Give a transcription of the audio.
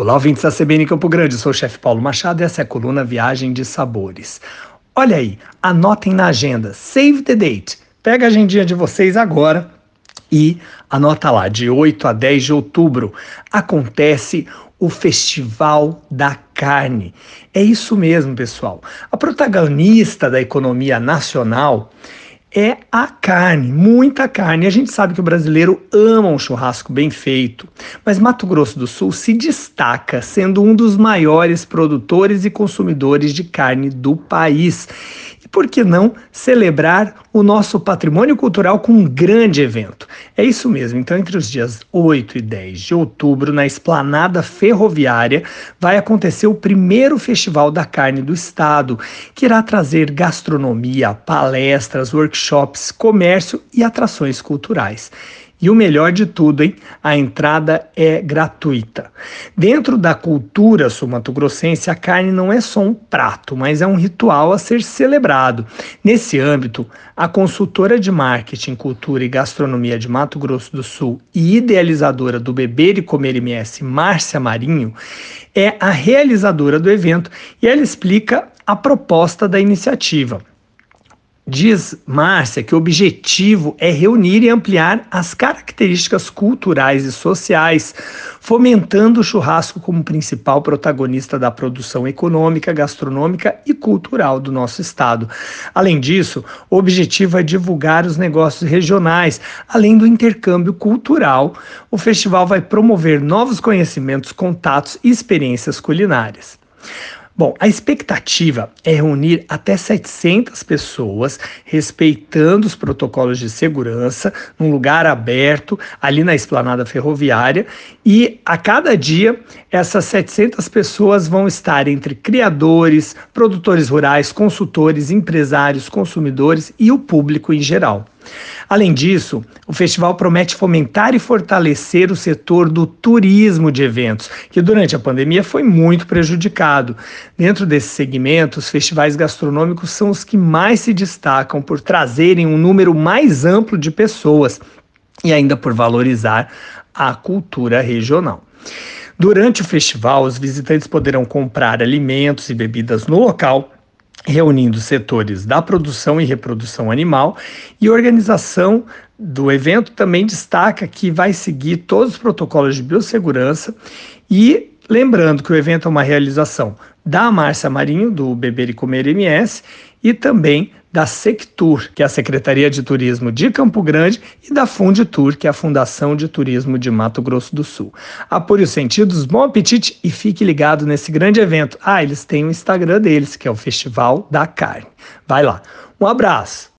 Olá, ouvintes da CBN Campo Grande, sou o chefe Paulo Machado e essa é a coluna Viagem de Sabores. Olha aí, anotem na agenda, save the date. Pega a agendinha de vocês agora e anota lá, de 8 a 10 de outubro acontece o Festival da Carne. É isso mesmo, pessoal. A protagonista da economia nacional é a carne, muita carne. A gente sabe que o brasileiro ama um churrasco bem feito, mas Mato Grosso do Sul se destaca sendo um dos maiores produtores e consumidores de carne do país por que não celebrar o nosso patrimônio cultural com um grande evento? É isso mesmo. Então, entre os dias 8 e 10 de outubro, na Esplanada Ferroviária, vai acontecer o primeiro Festival da Carne do Estado, que irá trazer gastronomia, palestras, workshops, comércio e atrações culturais. E o melhor de tudo, hein? A entrada é gratuita. Dentro da cultura sul-mato-grossense, a carne não é só um prato, mas é um ritual a ser celebrado. Nesse âmbito, a consultora de marketing, cultura e gastronomia de Mato Grosso do Sul e idealizadora do Beber e Comer MS, Márcia Marinho, é a realizadora do evento e ela explica a proposta da iniciativa. Diz Márcia que o objetivo é reunir e ampliar as características culturais e sociais, fomentando o churrasco como principal protagonista da produção econômica, gastronômica e cultural do nosso estado. Além disso, o objetivo é divulgar os negócios regionais, além do intercâmbio cultural. O festival vai promover novos conhecimentos, contatos e experiências culinárias. Bom, a expectativa é reunir até 700 pessoas, respeitando os protocolos de segurança, num lugar aberto, ali na esplanada ferroviária, e a cada dia essas 700 pessoas vão estar entre criadores, produtores rurais, consultores, empresários, consumidores e o público em geral. Além disso, o festival promete fomentar e fortalecer o setor do turismo de eventos, que durante a pandemia foi muito prejudicado. Dentro desse segmento, os festivais gastronômicos são os que mais se destacam por trazerem um número mais amplo de pessoas e ainda por valorizar a cultura regional. Durante o festival, os visitantes poderão comprar alimentos e bebidas no local reunindo setores da produção e reprodução animal e organização do evento também destaca que vai seguir todos os protocolos de biossegurança e lembrando que o evento é uma realização da Márcia Marinho, do Beber e Comer MS, e também da Sectur, que é a Secretaria de Turismo de Campo Grande, e da Funditur, que é a Fundação de Turismo de Mato Grosso do Sul. Apure os sentidos, bom apetite e fique ligado nesse grande evento. Ah, eles têm o Instagram deles, que é o Festival da Carne. Vai lá. Um abraço.